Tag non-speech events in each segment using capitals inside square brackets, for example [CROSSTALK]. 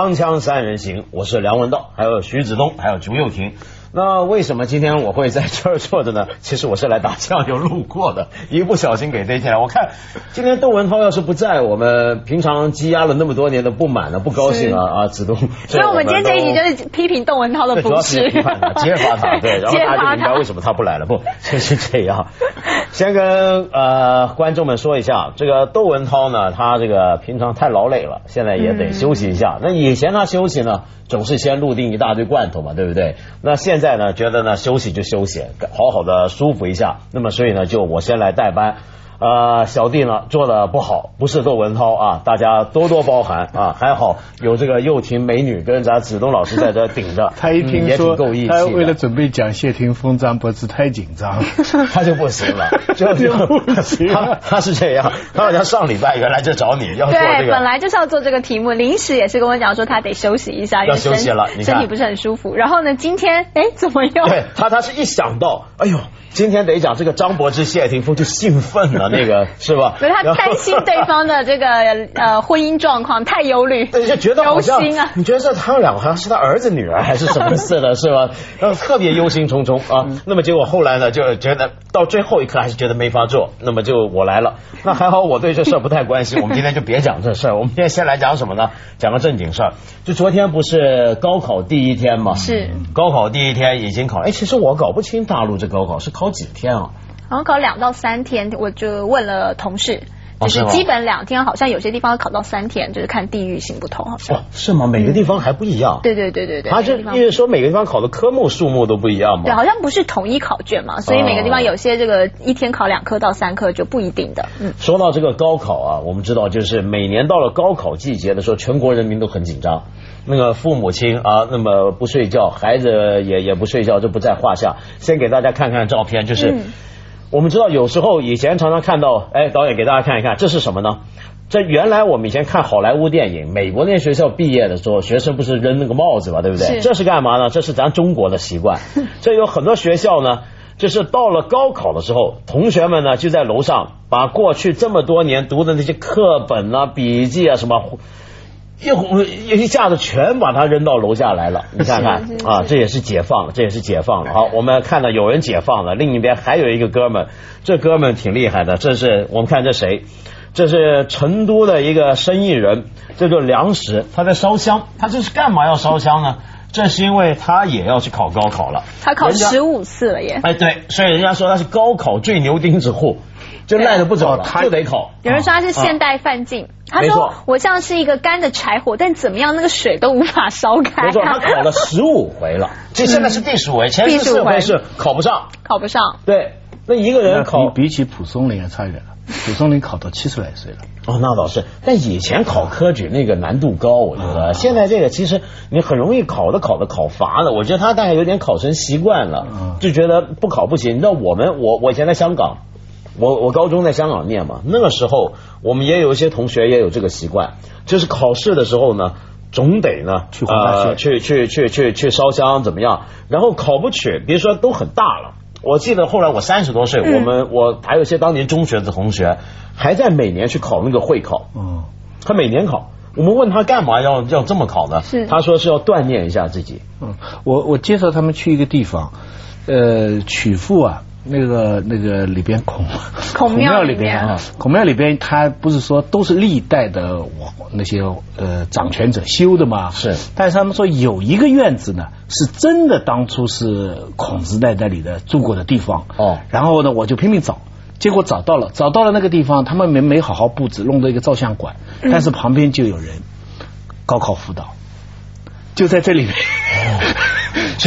锵锵三人行，我是梁文道，还有徐子东，还有朱又廷。那为什么今天我会在这儿坐着呢？[LAUGHS] 其实我是来打酱油路过的，[LAUGHS] 一不小心给逮进来。我看今天窦文涛要是不在，我们平常积压了那么多年的不满呢，不高兴啊啊！子东，[LAUGHS] 所以我们今天这一集就是批评窦文涛的不是，揭发他，对，然后大家就明白为什么他不来了。不，就是这样。先跟呃观众们说一下，这个窦文涛呢，他这个平常太劳累了，现在也得休息一下。那以前他休息呢，总是先录定一大堆罐头嘛，对不对？那现在呢，觉得呢休息就休息，好好的舒服一下。那么所以呢，就我先来代班。呃，小弟呢做的不好，不是窦文涛啊，大家多多包涵啊。还好有这个幼婷美女跟咱子东老师在这顶着，[LAUGHS] 他一听说他为了准备讲谢霆锋，张柏芝太紧张，[LAUGHS] 他就不行了，[LAUGHS] 就就不行。他他是这样，他好像上礼拜原来就找你要做这个，本来就是要做这个题目，临时也是跟我讲说他得休息一下，要休息了，身体不是很舒服。然后呢，今天哎怎么又？对他他是一想到，哎呦。今天得讲这个张柏芝、谢霆锋就兴奋了，那个 [LAUGHS] 是吧？所以他担心对方的这个 [LAUGHS] 呃婚姻状况，太忧虑，就觉得好像你觉得这他们两个好像是他儿子女儿还是什么似的，是吧？[LAUGHS] 然后特别忧心忡忡啊。那么结果后来呢，就觉得到最后一刻还是觉得没法做。那么就我来了，那还好我对这事儿不太关心。我们今天就别讲这事儿，我们今天先来讲什么呢？讲个正经事儿。就昨天不是高考第一天嘛？是高考第一天已经考。哎，其实我搞不清大陆这高考是。考几天啊？好像考两到三天，我就问了同事，就是基本两天，好像有些地方考到三天，就是看地域性不同，好像。是吗？每个地方还不一样。对对对对对。他是因为说每个地方考的科目数目都不一样嘛？对，好像不是统一考卷嘛，所以每个地方有些这个一天考两科到三科就不一定的。嗯。说到这个高考啊，我们知道就是每年到了高考季节的时候，全国人民都很紧张。那个父母亲啊，那么不睡觉，孩子也也不睡觉，这不在话下。先给大家看看照片，就是我们知道有时候以前常常看到，哎，导演给大家看一看，这是什么呢？这原来我们以前看好莱坞电影，美国那些学校毕业的时候，学生不是扔那个帽子嘛，对不对？这是干嘛呢？这是咱中国的习惯。[LAUGHS] 这有很多学校呢，就是到了高考的时候，同学们呢就在楼上把过去这么多年读的那些课本啊、笔记啊什么。一一下子全把他扔到楼下来了，你看看啊，这也是解放了，这也是解放了。好，我们看到有人解放了，另一边还有一个哥们，这哥们挺厉害的。这是我们看这谁？这是成都的一个生意人，这就粮食，他在烧香。他这是干嘛要烧香呢？这是因为他也要去考高考了。他考十五次了耶！哎，对，所以人家说他是高考最牛钉子户。就赖着不走了，就得考。有人说他是现代范进，他说我像是一个干的柴火，但怎么样那个水都无法烧开。没错，他考了十五回了，[LAUGHS] 这现在是第十五回，前十四回是考不上，考不上。对，那一个人考比起蒲松龄还差远了，蒲松龄考到七十来岁了。哦，那倒是，但以前考科举那个难度高，我觉得现在这个其实你很容易考的考的考乏了。我觉得他大概有点考成习惯了，就觉得不考不行。你知道我们我我以前在香港。我我高中在香港念嘛，那个时候我们也有一些同学也有这个习惯，就是考试的时候呢，总得呢去呃去去去去去烧香怎么样？然后考不取，别说都很大了。我记得后来我三十多岁，我们我还有些当年中学的同学还在每年去考那个会考，嗯，他每年考。我们问他干嘛要要这么考呢？是他说是要锻炼一下自己。嗯，我我介绍他们去一个地方，呃，曲阜啊。那个那个里边孔 [LAUGHS] 孔庙里边啊，孔庙里边，他不是说都是历代的那些呃掌权者修的吗？是，但是他们说有一个院子呢，是真的当初是孔子在那里的住过的地方哦。然后呢，我就拼命找，结果找到了，找到了那个地方，他们没没好好布置，弄的一个照相馆，但是旁边就有人高考辅导，就在这里面。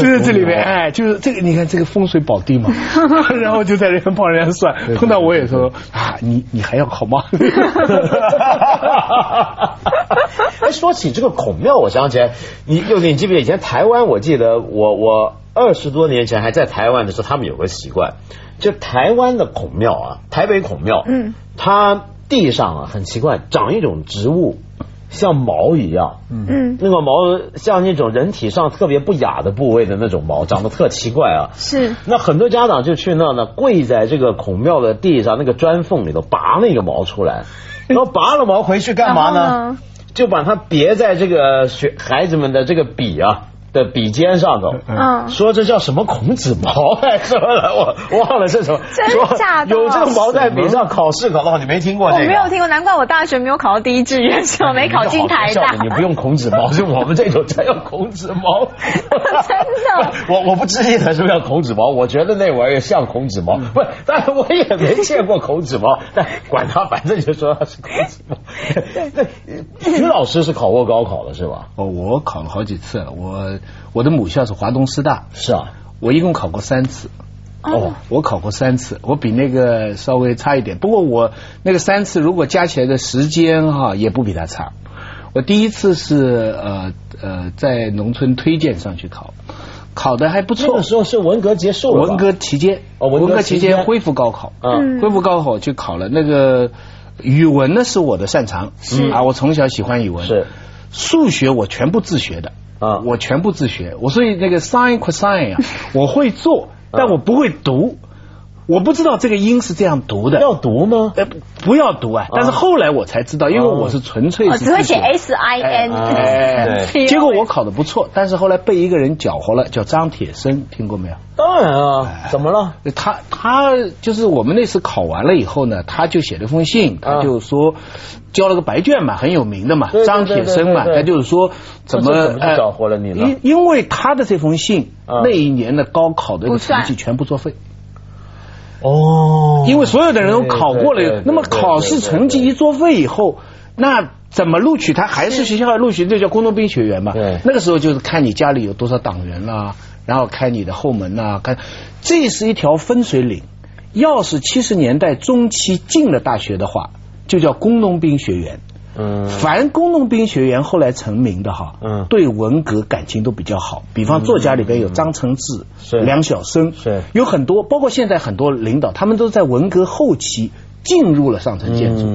就在这里面，[LAUGHS] 哎，就是这个，你看这个风水宝地嘛，[LAUGHS] 然后就在那边帮人家算，碰到我也说啊，你你还要考吗？[LAUGHS] 哎，说起这个孔庙，我想起来，你又你记不记得以前台湾？我记得我我二十多年前还在台湾的时候，他们有个习惯，就台湾的孔庙啊，台北孔庙，嗯，它地上啊很奇怪，长一种植物。像毛一样，嗯，那个毛像那种人体上特别不雅的部位的那种毛，长得特奇怪啊。是。那很多家长就去那呢，跪在这个孔庙的地上那个砖缝里头拔那个毛出来，然后拔了毛回去干嘛呢？就把它别在这个学孩子们的这个笔啊。的笔尖上头，嗯，说这叫什么孔子毛还是什么了？我忘了是什么，真假的？有这个毛在笔上考试考到，你没听过？我没有听过，难怪我大学没有考到第一志愿，是我没考进台大。你不用孔子毛，是我们这种才叫孔子毛。真的？[LAUGHS] 我我不知道是不是叫孔子毛，我觉得那玩意儿像孔子毛，不，但是我也没见过孔子毛。但管他，反正就说他是孔子毛。对，[LAUGHS] 徐老师是考过高考的是吧？哦，我考了好几次，我。我的母校是华东师大，是啊，我一共考过三次。哦，我考过三次，我比那个稍微差一点。不过我那个三次如果加起来的时间哈，也不比他差。我第一次是呃呃在农村推荐上去考，考的还不错。那个时候是文革结束了，文革期间，哦，文革期间恢复高考，嗯，恢复高考去考了那个语文呢是我的擅长，是。啊，我从小喜欢语文，是。数学我全部自学的。啊，我全部自学，我所以那个 sin cosine 呀，[LAUGHS] 我会做，但我不会读。我不知道这个音是这样读的，要读吗？呃，不要读啊！但是后来我才知道，因为我是纯粹是只会写 S I N。结果我考的不错，但是后来被一个人搅和了，叫张铁生，听过没有？当然啊，怎么了？他他就是我们那次考完了以后呢，他就写了封信，他就说交了个白卷嘛，很有名的嘛，张铁生嘛，他就是说怎么搅和了你呢？因因为他的这封信，那一年的高考的成绩全部作废。哦，因为所有的人都考过了，那么考试成绩一作废以后，那怎么录取他？还是学校录取，这叫工农兵学员嘛？对，那个时候就是看你家里有多少党员啦，然后开你的后门呐，看这是一条分水岭。要是七十年代中期进了大学的话，就叫工农兵学员。嗯，凡工农兵学员后来成名的哈，嗯，对文革感情都比较好。比方作家里边有张承志、梁晓声，是有很多，包括现在很多领导，他们都在文革后期进入了上层建筑，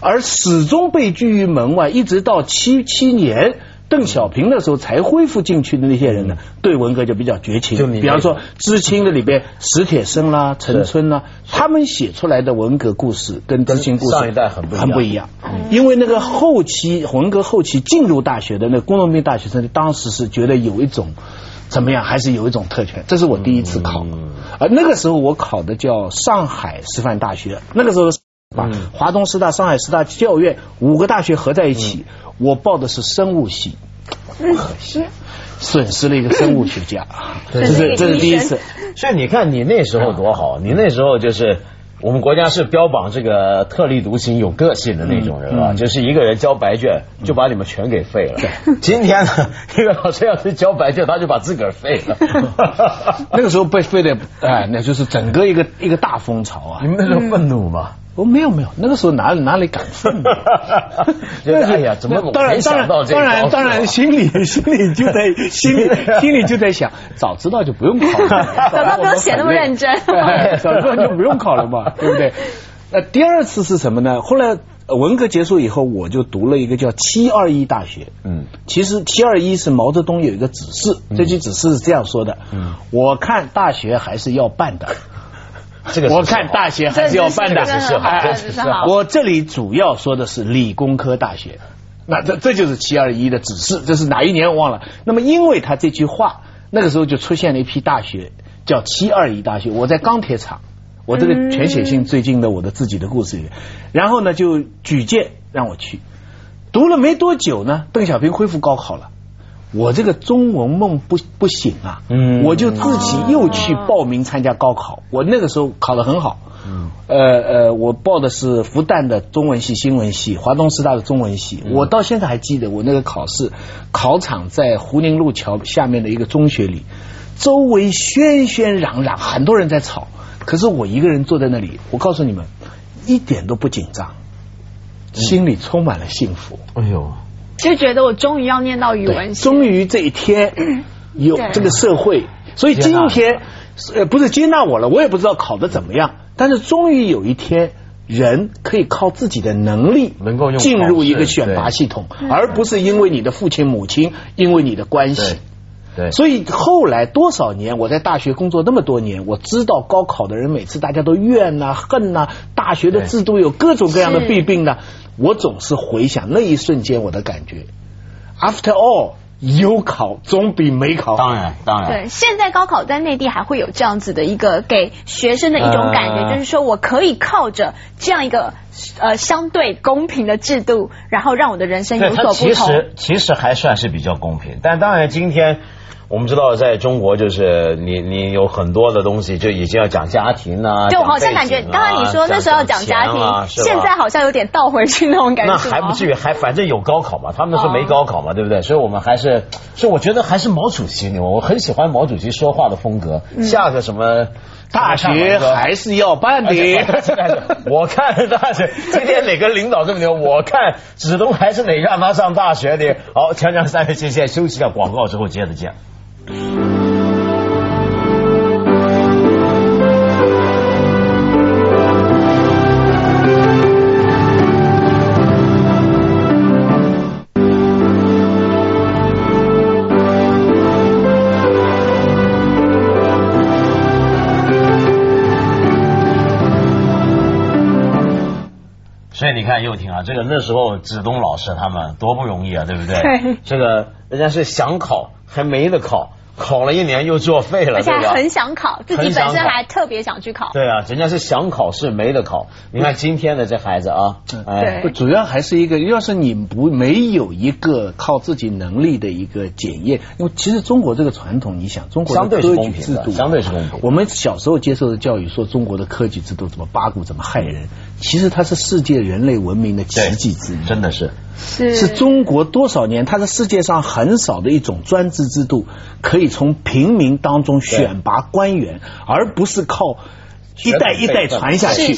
而始终被拒于门外，一直到七七年。邓小平的时候才恢复进去的那些人呢，对文革就比较绝情。就比方说知青的里边，史铁生啦、陈春啦，他们写出来的文革故事跟知青故事上一代很很不一样。因为那个后期文革后期进入大学的那工农兵大学生，当时是觉得有一种怎么样，还是有一种特权。这是我第一次考，而那个时候我考的叫上海师范大学，那个时候把华东师大、上海师大教院五个大学合在一起。我报的是生物系，可惜损失了一个生物学家，这是这是第一次。所以你看，你那时候多好，你那时候就是我们国家是标榜这个特立独行、有个性的那种人啊，就是一个人交白卷就把你们全给废了。今天呢，[LAUGHS] 一个老师要是交白卷，他就把自个儿废了。[LAUGHS] 那个时候被废的，哎，那就是整个一个一个大风潮啊！你们那时候愤怒吗？我没有没有，那个时候哪里哪里敢愤？[LAUGHS] 哎呀，怎么当然当然当然当然心里 [LAUGHS] 心里就在心里心里就在想，早知道就不用考了，[LAUGHS] 早知道不用写那么认真，早知道就不用考了嘛，对不对？那第二次是什么呢？后来文革结束以后，我就读了一个叫七二一大学。嗯，其实七二一是毛泽东有一个指示，这句指示是这样说的：嗯，我看大学还是要办的。这个我看大学还是要办的，是好。我这里主要说的是理工科大学，那这这就是七二一的指示，这是哪一年我忘了？那么因为他这句话，那个时候就出现了一批大学叫七二一大学。我在钢铁厂，我这个全写信最近的我的自己的故事里面，然后呢就举荐让我去，读了没多久呢，邓小平恢复高考了。我这个中文梦不不醒啊，嗯我就自己又去报名参加高考。我那个时候考得很好，呃呃，我报的是复旦的中文系、新闻系，华东师大的中文系。我到现在还记得，我那个考试考场在胡宁路桥下面的一个中学里，周围喧喧嚷嚷，很多人在吵，可是我一个人坐在那里。我告诉你们，一点都不紧张，心里充满了幸福。哎呦！就觉得我终于要念到语文系，终于这一天 [CLEARS THROAT] 有这个社会，所以今天呃不是接纳我了，我也不知道考的怎么样，但是终于有一天人可以靠自己的能力能够进入一个选拔系统，而不是因为你的父亲母亲，因为你的关系。对，所以后来多少年，我在大学工作那么多年，我知道高考的人每次大家都怨呐、恨呐，大学的制度有各种各样的弊病呐。我总是回想那一瞬间我的感觉。After all，有考总比没考。当然，当然。对，现在高考在内地还会有这样子的一个给学生的一种感觉，就是说我可以靠着这样一个呃相对公平的制度，然后让我的人生有所不同。其实其实还算是比较公平，但当然今天。我们知道，在中国就是你你有很多的东西就已经要讲家庭啊，就好像感觉，刚刚你说那时候要讲家庭，现在好像有点倒回去那种感觉。那还不至于，还反正有高考嘛，他们说没高考嘛，对不对？所以我们还是，所以我觉得还是毛主席，我很喜欢毛主席说话的风格。下个什么大学还是要办的，我看大学今天哪个领导这么牛？我看子东还是得让他上大学的。好，锵锵三人行，现在休息一下广告之后接着见。所以你看，又听啊，这个那时候子东老师他们多不容易啊，对不对？这个人家是想考。还没得考，考了一年又作废了，而且还很想考，自己本身还特别想去考。对啊，人家是想考试没得考。你看今天的这孩子啊，对，主要还是一个，要是你不没有一个靠自己能力的一个检验，因为其实中国这个传统，你想中国的科举制度相对是公平。我们小时候接受的教育说中国的科举制度怎么八股怎么害人，其实它是世界人类文明的奇迹之一，真的是。是是中国多少年？它是世界上很少的一种专制制度，可以从平民当中选拔官员，而不是靠一代一代传下去。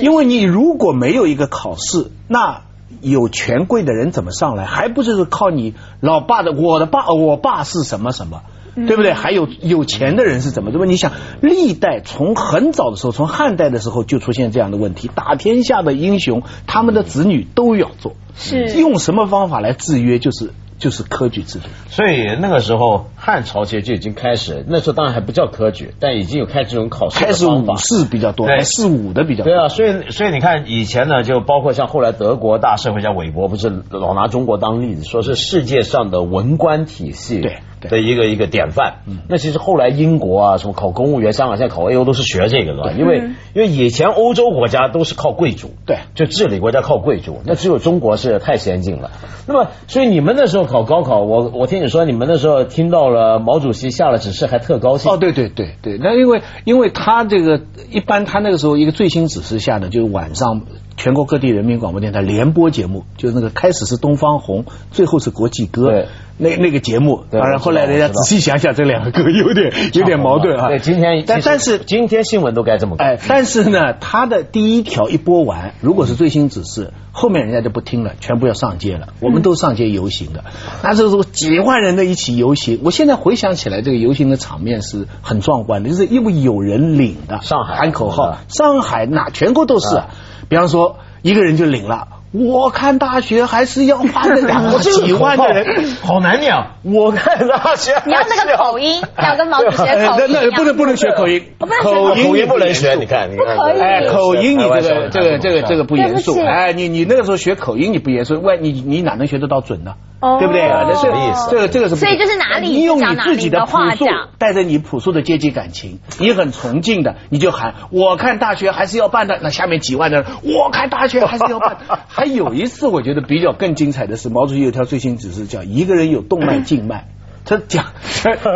因为你如果没有一个考试，那有权贵的人怎么上来？还不就是靠你老爸的？我的爸，我爸是什么什么？对不对？还有有钱的人是怎么？对吧？你想，历代从很早的时候，从汉代的时候就出现这样的问题：打天下的英雄，他们的子女都要做。是用什么方法来制约？就是就是科举制度。所以那个时候汉朝其实就已经开始，那时候当然还不叫科举，但已经有开这种考试开始武士比较多，还是武的比较多。对啊，所以所以你看以前呢，就包括像后来德国大社会家韦伯，不是老拿中国当例子，说是世界上的文官体系。对。的一个一个典范，那其实后来英国啊，什么考公务员，香港现在考 A O 都是学这个的，因为因为以前欧洲国家都是靠贵族，对，就治理国家靠贵族，那只有中国是太先进了。那么，所以你们那时候考高考，我我听你说，你们那时候听到了毛主席下了指示，还特高兴。哦，对对对对，那因为因为他这个一般，他那个时候一个最新指示下的，就是晚上全国各地人民广播电台联播节目，就是那个开始是东方红，最后是国际歌。那那个节目，当然后来人家仔细想想，这两个歌有点有点矛盾啊。对，今天但但是今天新闻都该这么哎，但是呢，他的第一条一播完，如果是最新指示，后面人家就不听了，全部要上街了。我们都上街游行的，那这时候几万人的一起游行，我现在回想起来，这个游行的场面是很壮观的，就是因为有人领的，上海。喊口号，上海哪全国都是，比方说一个人就领了。我看大学还是要花那两个 [LAUGHS] 几万的人好难念。我看大学，你要那个口音，要跟毛主席口音。[LAUGHS] 那不能不能学口音，口音口音不能学。你看，你看，哎，口音你这个这个这个这个不严肃。哎，你你那个时候学口音你不严肃，喂，你你哪能学得到准呢？对不对？那什么意思？这个这个是。所以就是哪里你用你自己的朴素，带着你朴素的阶级感情，你很崇敬的，你就喊我看大学还是要办的。那下面几万的人，我看大学还是要办。[LAUGHS] 还有一次，我觉得比较更精彩的是，毛主席有条最新指示，叫一个人有动脉静脉。他讲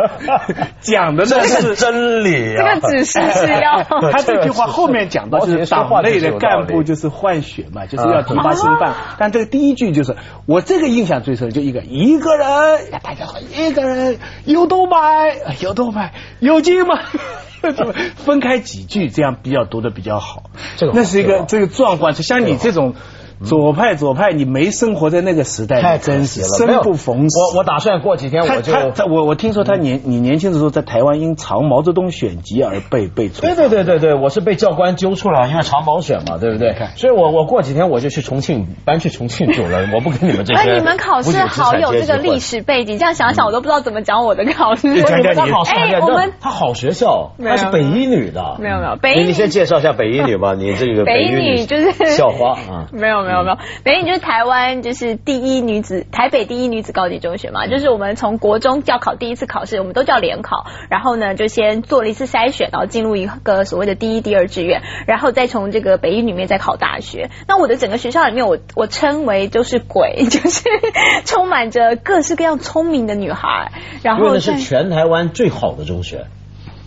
[LAUGHS] 讲的那是真理啊！这个指示是要 [LAUGHS] 他这句话后面讲到就是党内的干部就是换血嘛，就是要提拔新办。但这个第一句就是我这个印象最深，就一个一个人，大家好，一个人有动脉，有动脉，有劲吗，[LAUGHS] 分开几句这样比较读的比较好。这个那是一个这个壮观，就像你这种。左派左派，你没生活在那个时代，太真实了，生不逢时。我我打算过几天我就他我我听说他年你年轻的时候在台湾因藏毛泽东选集而被被处。对对对对对，我是被教官揪出来，因为藏毛选嘛，对不对？所以我我过几天我就去重庆搬去重庆住了，我不跟你们这些。哎，你们考试好有这个历史背景，这样想想我都不知道怎么讲我的考试。讲讲你哎，我们他好学校，他是北一女的。没有没有，北一你先介绍一下北一女吧，你这个北一女就是校花 [LAUGHS] 啊，没有没有。没有没有，北一女就是台湾就是第一女子，台北第一女子高级中学嘛，就是我们从国中要考第一次考试，我们都叫联考，然后呢就先做了一次筛选，然后进入一个所谓的第一、第二志愿，然后再从这个北一里面再考大学。那我的整个学校里面，我我称为就是鬼，就是充满着各式各样聪明的女孩，然后是全台湾最好的中学。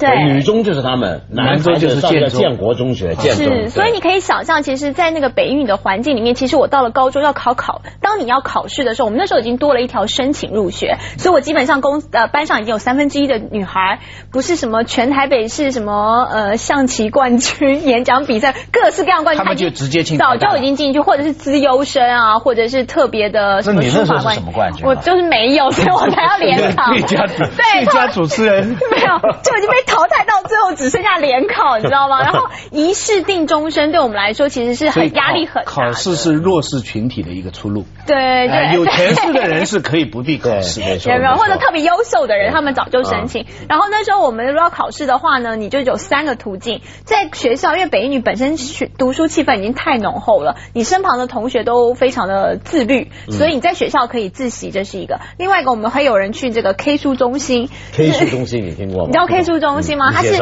对，女中就是他们，男中就是建建国中学，建中。是，所以你可以想象，其实，在那个北语的环境里面，其实我到了高中要考考，当你要考试的时候，我们那时候已经多了一条申请入学，所以我基本上公呃班上已经有三分之一的女孩，不是什么全台北市什么呃象棋冠军、演讲比赛各式各样冠军，他们就直接进，早就已经进去，或者是资优生啊，或者是特别的什么书法冠军，我就是没有，所以我才要联考。最佳最佳主持人。没有，就已经被淘汰到最后。只剩下联考，[LAUGHS] 你知道吗？[LAUGHS] 然后一试定终身，对我们来说其实是很压力很大。考试是弱势群体的一个出路。对对，有前世的人是可以不必考试的，没有或者特别优秀的人，他们早就申请。然后那时候我们如果要考试的话呢，你就有三个途径。在学校，因为北一女本身学读书气氛已经太浓厚了，你身旁的同学都非常的自律，所以你在学校可以自习，这是一个。另外一个，我们会有人去这个 K 书中心。K 书中心你听过吗？你知道 K 书中心吗？它是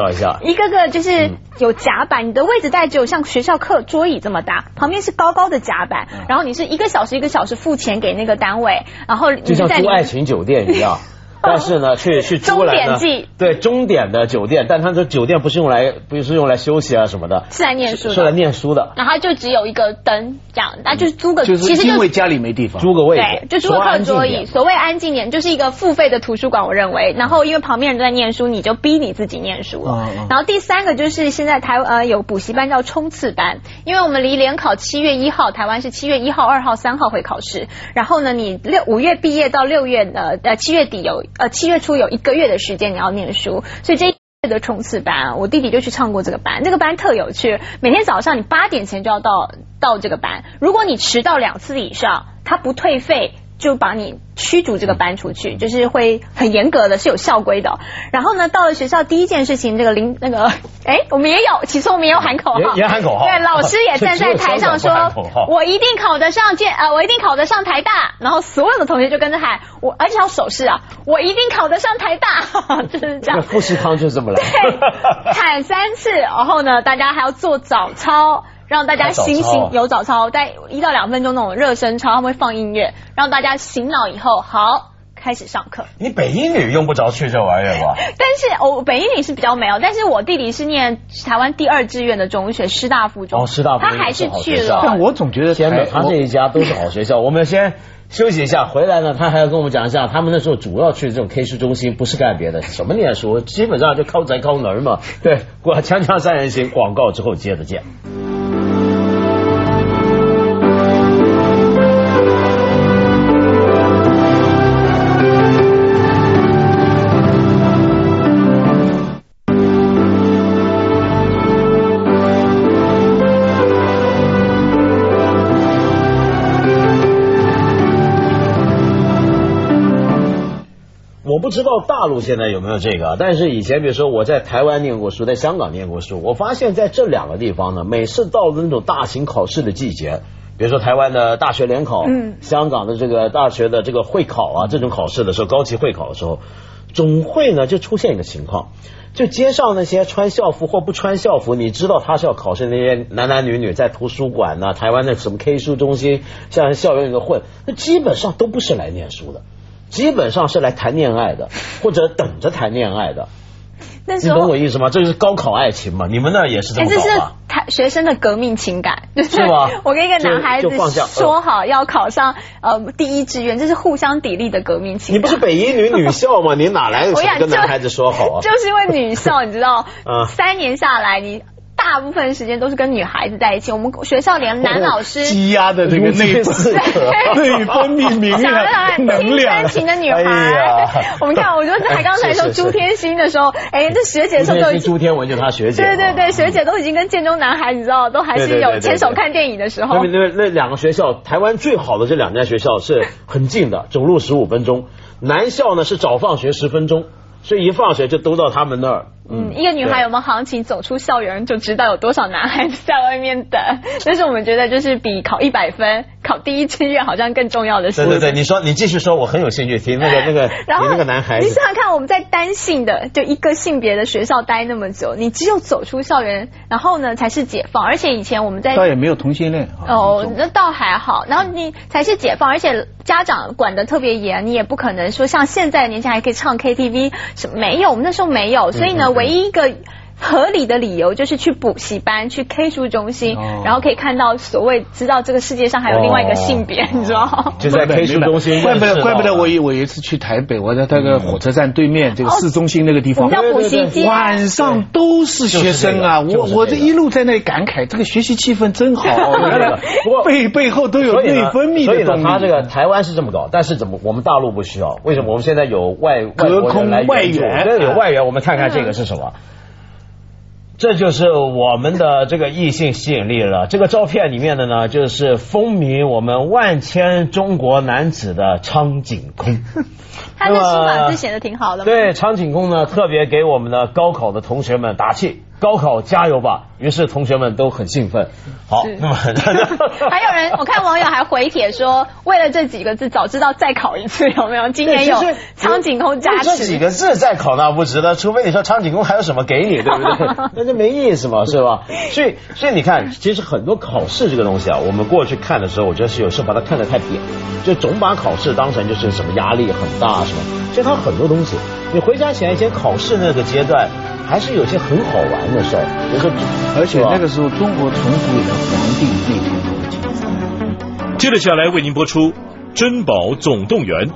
一个个就是有甲板，你的位置大概只有像学校课桌椅这么大，旁边是高高的甲板，然后你是一个小时一个小时付钱给那个。个单位，然后就像住爱情酒店一样。[LAUGHS] [LAUGHS] 但是呢，去去租来呢？对，终点的酒店，但他说酒店不是用来，不是用来休息啊什么的，是来念书的，是来念书的。然后就只有一个灯，这样，那就是租个，其实因为家里没地方，租个位置，对，就租个课桌椅。所谓安静点，就是一个付费的图书馆，我认为。然后因为旁边人都在念书，你就逼你自己念书了。然后第三个就是现在台呃有补习班叫冲刺班，因为我们离联考七月一号，台湾是七月一号、二号、三号会考试。然后呢，你六五月毕业到六月呃呃七月底有呃七月初有。一个月的时间你要念书，所以这一月的冲刺班，我弟弟就去唱过这个班。这个班特有趣，每天早上你八点前就要到到这个班，如果你迟到两次以上，他不退费。就把你驱逐这个班出去，就是会很严格的，是有校规的。然后呢，到了学校第一件事情，这个领那个，哎，我们也有，起初我们也有喊口号，也喊口号。对，老师也站在台上说，我一定考得上建，呃，我一定考得上台大。然后所有的同学就跟着喊，我而且要手势啊，我一定考得上台大，[LAUGHS] 就是这样。富士康就是这么来，对，喊三次，然后呢，大家还要做早操。让大家醒醒，有早操，在一到两分钟那种热身操，他们会放音乐，让大家醒脑以后，好开始上课。你北英女用不着去这玩意儿吧？[LAUGHS] 但是我北英女是比较没有，但是我弟弟是念台湾第二志愿的中学师大附中，哦，师大附他还是去了。但我总觉得天哪，他这一家都是好学校。我们先休息一下，回来呢，他还要跟我们讲一下，他们那时候主要去这种 K 书中心，不是干别的，什么念书，基本上就靠宅靠门嘛。对，过锵锵三人行广告之后接着见。不知道大陆现在有没有这个，但是以前比如说我在台湾念过书，在香港念过书，我发现在这两个地方呢，每次到了那种大型考试的季节，比如说台湾的大学联考，嗯，香港的这个大学的这个会考啊，这种考试的时候，高级会考的时候，总会呢就出现一个情况，就街上那些穿校服或不穿校服，你知道他是要考试那些男男女女，在图书馆呢，台湾的什么 K 书中心，像校园里头混，那基本上都不是来念书的。基本上是来谈恋爱的，[LAUGHS] 或者等着谈恋爱的。你懂我意思吗？这就是高考爱情嘛？你们那也是这么搞吗？他学生的革命情感，[LAUGHS] 是吗？我跟一个男孩子说好要考上呃第一志愿，这是互相砥砺的革命情感。你不是北一女女校吗？你哪来的跟 [LAUGHS] 男孩子说好啊？就是因为女校，你知道，三年下来你。大部分时间都是跟女孩子在一起。我们学校连男老师积压的那个内分 [LAUGHS] 内分泌明亮能量情的女孩。我们看，我觉得还刚才说 [LAUGHS] 朱天心的时候，哎，这学姐的时候都已经朱天文就是他学姐。对对对，学姐都已经跟建中男孩，你知道，都还是有牵手看电影的时候。那那那两个学校，台湾最好的这两家学校是很近的，走路十五分钟。男校呢是早放学十分钟，所以一放学就都到他们那儿。嗯，一个女孩有没有行情，走出校园就知道有多少男孩子在外面等。[LAUGHS] 但是我们觉得，就是比考一百分、考第一志愿好像更重要的是。对对对，你说你继续说，我很有兴趣听那个 [LAUGHS] 那个，然后那个男孩子，你想想看，我们在单性的就一个性别的学校待那么久，你只有走出校园，然后呢才是解放。而且以前我们在倒也没有同性恋哦，那倒还好。然后你才是解放，而且家长管的特别严，你也不可能说像现在年轻还可以唱 KTV 什么没有，我们那时候没有，所以呢，唯一一个。合理的理由就是去补习班、去 K 书中心，然后可以看到所谓知道这个世界上还有另外一个性别，你知道吗？就在 [LAUGHS] K 书中心，怪不得怪不得我有我有一次去台北，我在那个火车站对面这个市中心那个地方，叫补习街，晚上都是学生啊！我我这一路在那里感慨，这个学习气氛真好。[LAUGHS] 不过 [LAUGHS] 背背后都有内分泌的东西。他这个台湾是这么搞，但是怎么我们大陆不需要？为什么我们现在有外隔空外援？有外援，我们看看这个是什么。这就是我们的这个异性吸引力了。这个照片里面的呢，就是风靡我们万千中国男子的苍井空。[LAUGHS] 他的书法字写的挺好的。对，苍井空呢，特别给我们的高考的同学们打气。高考加油吧！于是同学们都很兴奋。好，那么 [LAUGHS] 还有人，我看网友还回帖说，为了这几个字，早知道再考一次，有没有？今年有苍井空加持。这几个字再考那不值得，除非你说苍井空还有什么给你，对不对？[LAUGHS] 那就没意思嘛，是吧？所以，所以你看，其实很多考试这个东西啊，我们过去看的时候，我觉得是有时候把它看得太扁，就总把考试当成就是什么压力很大什么。其实它很多东西，你回想起来以前考试那个阶段。还是有些很好玩的事儿，比如说，而且那个时候中国从古以来皇帝内廷都会请。接着下来为您播出《珍宝总动员》。